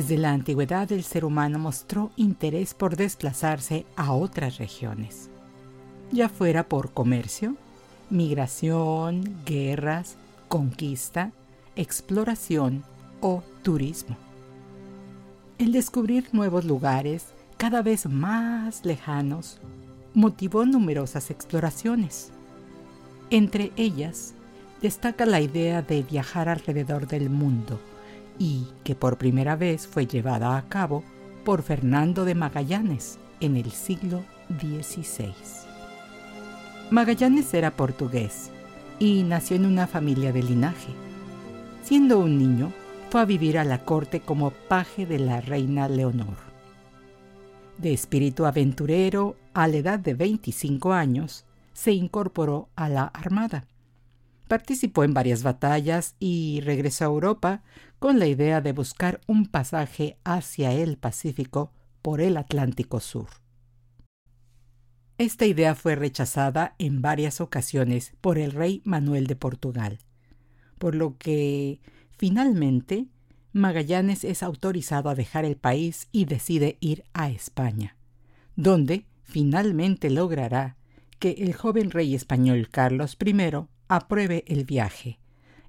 Desde la antigüedad el ser humano mostró interés por desplazarse a otras regiones, ya fuera por comercio, migración, guerras, conquista, exploración o turismo. El descubrir nuevos lugares cada vez más lejanos motivó numerosas exploraciones. Entre ellas destaca la idea de viajar alrededor del mundo y que por primera vez fue llevada a cabo por Fernando de Magallanes en el siglo XVI. Magallanes era portugués y nació en una familia de linaje. Siendo un niño, fue a vivir a la corte como paje de la reina Leonor. De espíritu aventurero, a la edad de 25 años, se incorporó a la Armada Participó en varias batallas y regresó a Europa con la idea de buscar un pasaje hacia el Pacífico por el Atlántico Sur. Esta idea fue rechazada en varias ocasiones por el rey Manuel de Portugal, por lo que finalmente Magallanes es autorizado a dejar el país y decide ir a España, donde finalmente logrará que el joven rey español Carlos I apruebe el viaje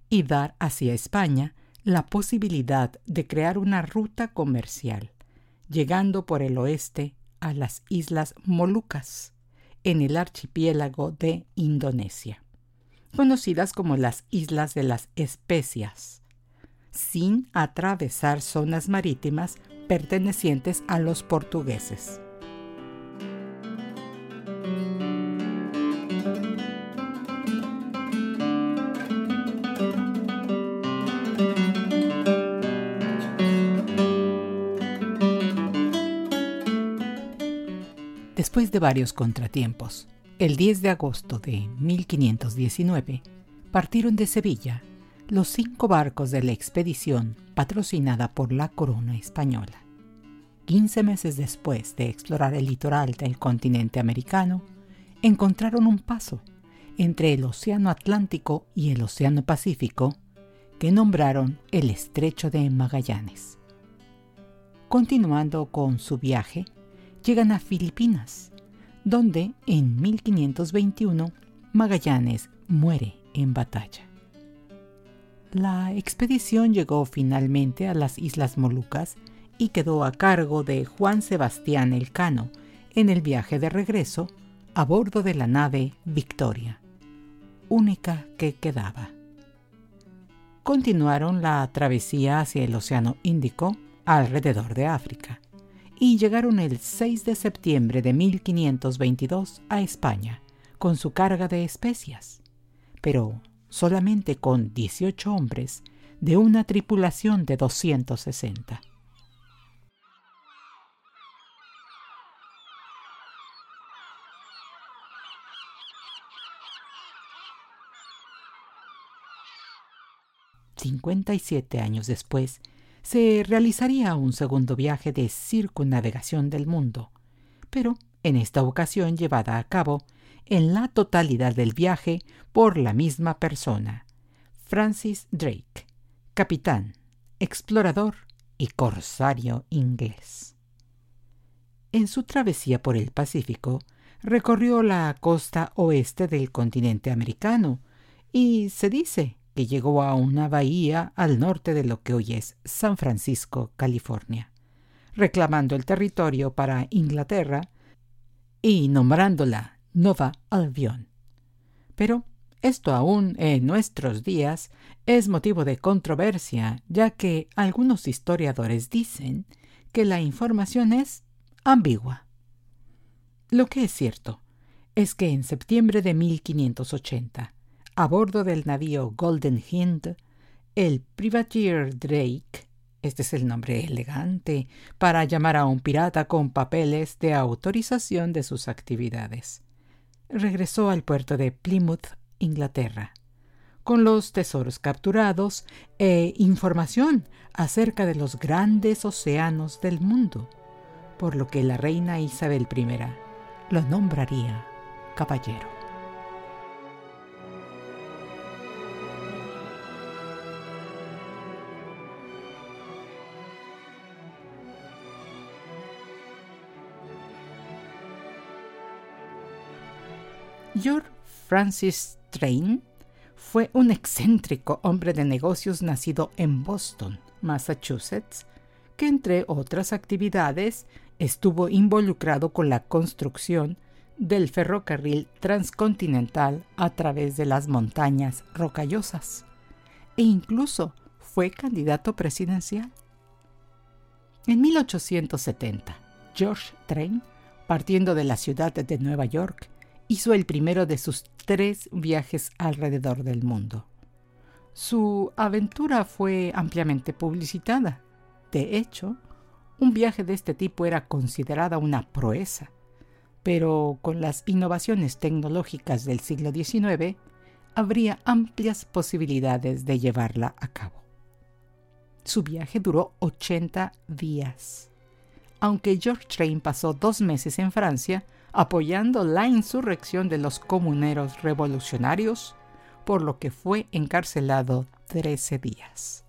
y dar hacia España la posibilidad de crear una ruta comercial, llegando por el oeste a las Islas Molucas, en el archipiélago de Indonesia, conocidas como las Islas de las Especias, sin atravesar zonas marítimas pertenecientes a los portugueses. Varios contratiempos, el 10 de agosto de 1519 partieron de Sevilla los cinco barcos de la expedición patrocinada por la corona española. Quince meses después de explorar el litoral del continente americano, encontraron un paso entre el Océano Atlántico y el Océano Pacífico que nombraron el Estrecho de Magallanes. Continuando con su viaje, llegan a Filipinas, donde en 1521 Magallanes muere en batalla. La expedición llegó finalmente a las Islas Molucas y quedó a cargo de Juan Sebastián Elcano en el viaje de regreso a bordo de la nave Victoria, única que quedaba. Continuaron la travesía hacia el Océano Índico alrededor de África y llegaron el 6 de septiembre de 1522 a España con su carga de especias, pero solamente con 18 hombres de una tripulación de 260. Cincuenta y siete años después, se realizaría un segundo viaje de circunnavegación del mundo, pero en esta ocasión llevada a cabo en la totalidad del viaje por la misma persona, Francis Drake, capitán, explorador y corsario inglés. En su travesía por el Pacífico, recorrió la costa oeste del continente americano y se dice que llegó a una bahía al norte de lo que hoy es San Francisco, California, reclamando el territorio para Inglaterra y nombrándola Nova Albion. Pero Esto aún en nuestros días es motivo de controversia, ya que algunos historiadores dicen que la información es ambigua. Lo que es cierto es que en septiembre de 1580, a bordo del navío Golden Hind, el privateer Drake, este es el nombre elegante para llamar a un pirata con papeles de autorización de sus actividades, regresó al puerto de Plymouth Inglaterra, con los tesoros capturados e información acerca de los grandes océanos del mundo, por lo que la reina Isabel I lo nombraría caballero. George Francis Train fue un excéntrico hombre de negocios nacido en Boston, Massachusetts, que entre otras actividades estuvo involucrado con la construcción del ferrocarril transcontinental a través de las montañas rocallosas e incluso fue candidato presidencial. En 1870, George Train, partiendo de la ciudad de Nueva York, hizo el primero de sus tres viajes alrededor del mundo. Su aventura fue ampliamente publicitada. De hecho, un viaje de este tipo era considerada una proeza, pero con las innovaciones tecnológicas del siglo XIX, habría amplias posibilidades de llevarla a cabo. Su viaje duró 80 días. Aunque George Train pasó dos meses en Francia, apoyando la insurrección de los comuneros revolucionarios, por lo que fue encarcelado 13 días.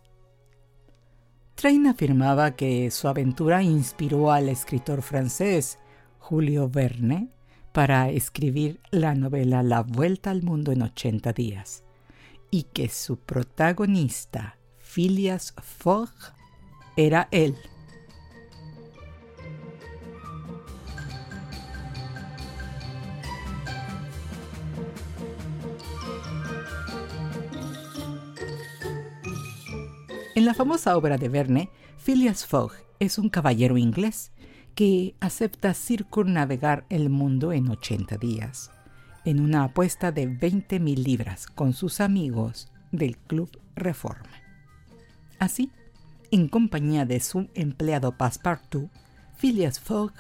Train afirmaba que su aventura inspiró al escritor francés Julio Verne para escribir la novela La Vuelta al Mundo en 80 días, y que su protagonista, Phileas Fogg, era él. En la famosa obra de Verne, Phileas Fogg es un caballero inglés que acepta circunnavegar el mundo en 80 días, en una apuesta de 20 mil libras con sus amigos del Club Reforma. Así, en compañía de su empleado Passepartout, Phileas Fogg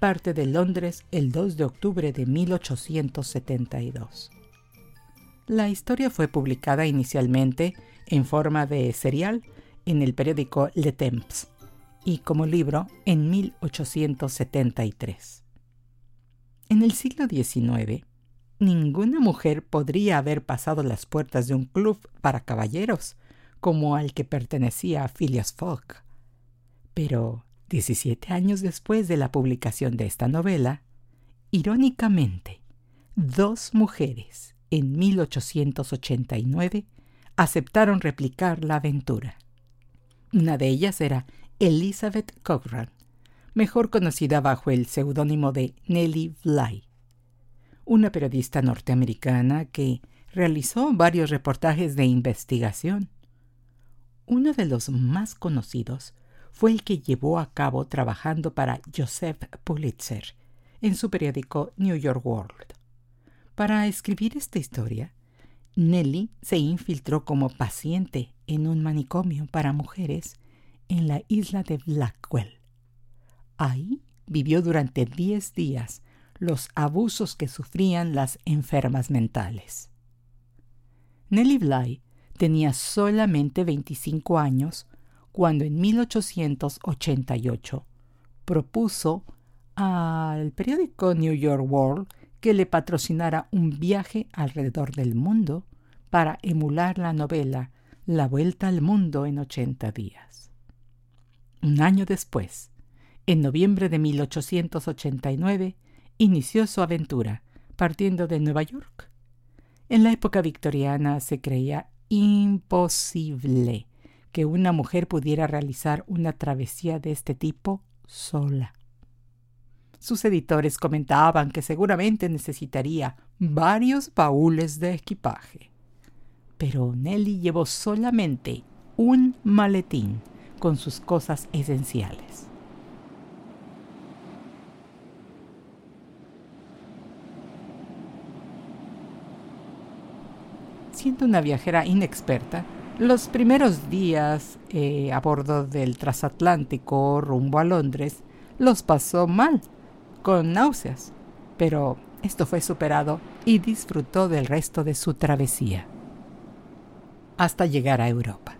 parte de Londres el 2 de octubre de 1872. La historia fue publicada inicialmente en forma de serial en el periódico Le Temps y como libro en 1873. En el siglo XIX, ninguna mujer podría haber pasado las puertas de un club para caballeros como al que pertenecía Phileas Fogg. Pero 17 años después de la publicación de esta novela, irónicamente, dos mujeres en 1889 aceptaron replicar la aventura. Una de ellas era Elizabeth Cochran, mejor conocida bajo el seudónimo de Nellie Bly, una periodista norteamericana que realizó varios reportajes de investigación. Uno de los más conocidos fue el que llevó a cabo trabajando para Joseph Pulitzer en su periódico New York World. Para escribir esta historia, Nellie se infiltró como paciente en un manicomio para mujeres en la isla de Blackwell. Ahí vivió durante 10 días los abusos que sufrían las enfermas mentales. Nellie Bly tenía solamente 25 años cuando en 1888 propuso al periódico New York World que le patrocinara un viaje alrededor del mundo para emular la novela La Vuelta al Mundo en 80 días. Un año después, en noviembre de 1889, inició su aventura, partiendo de Nueva York. En la época victoriana se creía imposible que una mujer pudiera realizar una travesía de este tipo sola. sus editores comentaban que seguramente necesitaría varios baúles de equipaje. Pero Nelly llevó solamente un maletín con sus cosas esenciales. Siendo una viajera inexperta, los primeros días eh, a bordo del transatlántico rumbo a Londres los pasó mal, con náuseas, pero esto fue superado y disfrutó del resto de su travesía hasta llegar a Europa.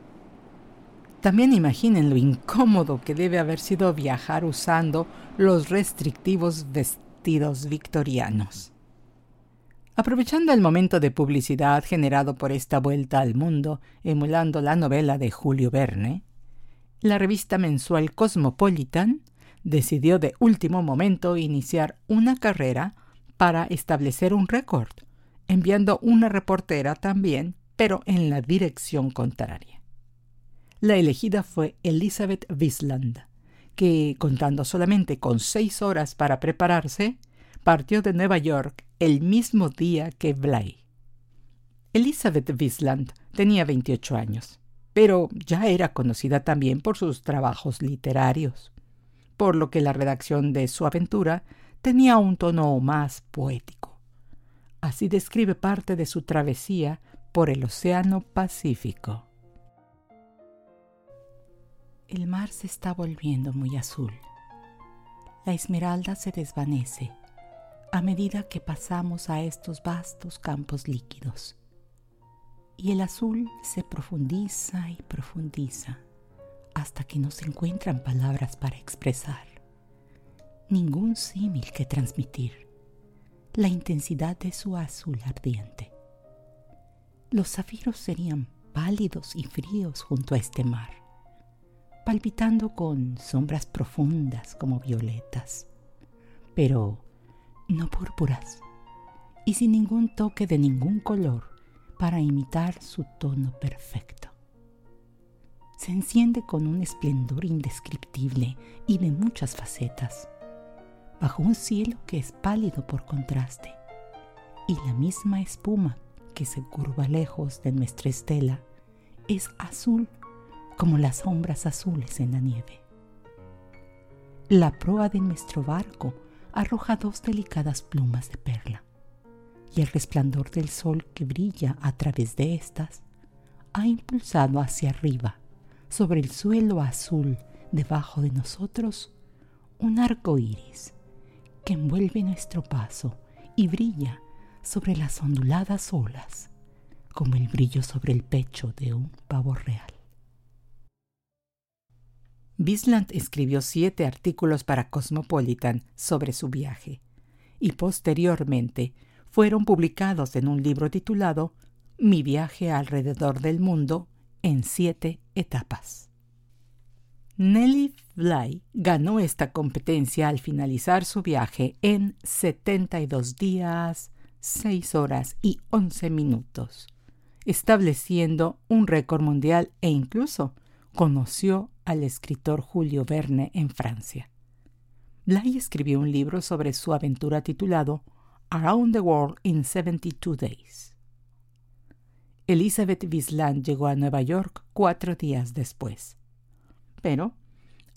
También imaginen lo incómodo que debe haber sido viajar usando los restrictivos vestidos victorianos. Aprovechando el momento de publicidad generado por esta vuelta al mundo, emulando la novela de Julio Verne, la revista mensual Cosmopolitan decidió de último momento iniciar una carrera para establecer un récord, enviando una reportera también, pero en la dirección contraria. La elegida fue Elizabeth Wiesland, que, contando solamente con seis horas para prepararse, partió de Nueva York el mismo día que Bly. Elizabeth Wiesland tenía 28 años, pero ya era conocida también por sus trabajos literarios, por lo que la redacción de su aventura tenía un tono más poético. Así describe parte de su travesía por el Océano Pacífico. El mar se está volviendo muy azul. La esmeralda se desvanece a medida que pasamos a estos vastos campos líquidos. Y el azul se profundiza y profundiza hasta que no se encuentran palabras para expresar, ningún símil que transmitir la intensidad de su azul ardiente. Los zafiros serían pálidos y fríos junto a este mar, palpitando con sombras profundas como violetas, pero no púrpuras, y sin ningún toque de ningún color para imitar su tono perfecto. Se enciende con un esplendor indescriptible y de muchas facetas, bajo un cielo que es pálido por contraste, y la misma espuma que se curva lejos de nuestra estela es azul como las sombras azules en la nieve. La proa de nuestro barco arroja dos delicadas plumas de perla, y el resplandor del sol que brilla a través de estas ha impulsado hacia arriba, sobre el suelo azul debajo de nosotros, un arco iris que envuelve nuestro paso y brilla sobre las onduladas olas, como el brillo sobre el pecho de un pavo real. Bisland escribió siete artículos para Cosmopolitan sobre su viaje y posteriormente fueron publicados en un libro titulado Mi viaje alrededor del mundo en siete etapas. Nelly Bly ganó esta competencia al finalizar su viaje en 72 días, 6 horas y 11 minutos, estableciendo un récord mundial e incluso conoció al escritor Julio Verne en Francia. Bly escribió un libro sobre su aventura titulado Around the World in 72 Days. Elizabeth Bisland llegó a Nueva York cuatro días después. Pero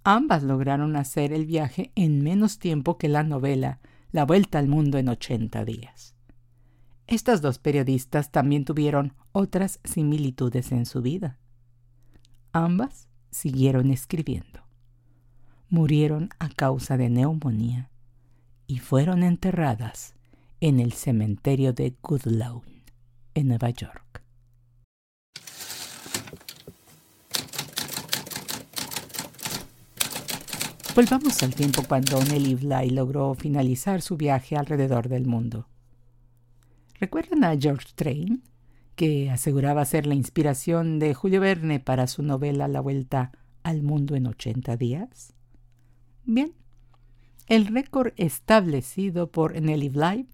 ambas lograron hacer el viaje en menos tiempo que la novela La Vuelta al Mundo en 80 días. Estas dos periodistas también tuvieron otras similitudes en su vida. Ambas siguieron escribiendo. Murieron a causa de neumonía y fueron enterradas en el cementerio de Goodlawn, en Nueva York. Volvamos al tiempo cuando Nelly Bly logró finalizar su viaje alrededor del mundo. ¿Recuerdan a George Train? que aseguraba ser la inspiración de Julio Verne para su novela La Vuelta al Mundo en 80 días? Bien, el récord establecido por Nelly Bly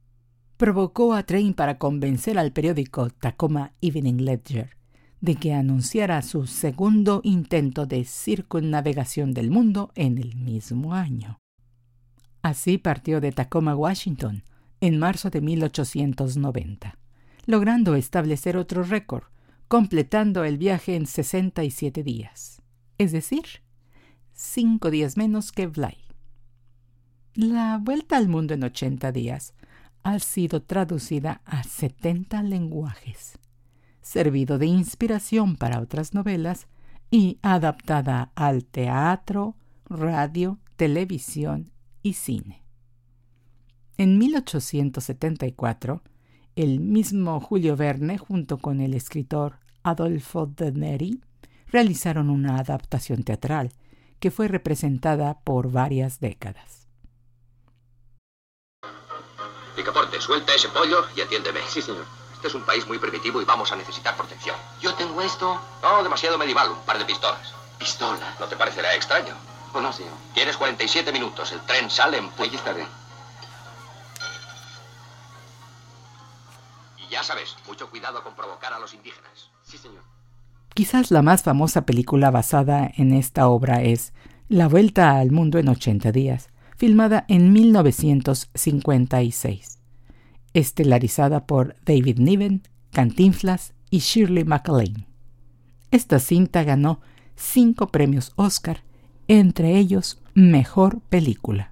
provocó a Train para convencer al periódico Tacoma Evening Ledger de que anunciara su segundo intento de circunnavegación del mundo en el mismo año. Así partió de Tacoma, Washington, en marzo de 1890, logrando establecer otro récord, completando el viaje en 67 días, es decir, cinco días menos que Bly. La vuelta al mundo en 80 días ha sido traducida a 70 lenguajes, servido de inspiración para otras novelas y adaptada al teatro, radio, televisión y cine. En 1874, el mismo Julio Verne, junto con el escritor Adolfo de Neri, realizaron una adaptación teatral que fue representada por varias décadas. Picaporte, suelta ese pollo y atiéndeme. Sí, señor. Este es un país muy primitivo y vamos a necesitar protección. Yo tengo esto. No, demasiado medieval, un par de pistolas. ¿Pistola? ¿No te parecerá extraño? Oh, no, señor. Tienes 47 minutos, el tren sale en. Ahí estaré. Ya sabes, mucho cuidado con provocar a los indígenas. Sí, señor. Quizás la más famosa película basada en esta obra es La Vuelta al Mundo en 80 días, filmada en 1956, estelarizada por David Niven, Cantinflas y Shirley MacLaine. Esta cinta ganó cinco premios Oscar, entre ellos Mejor Película.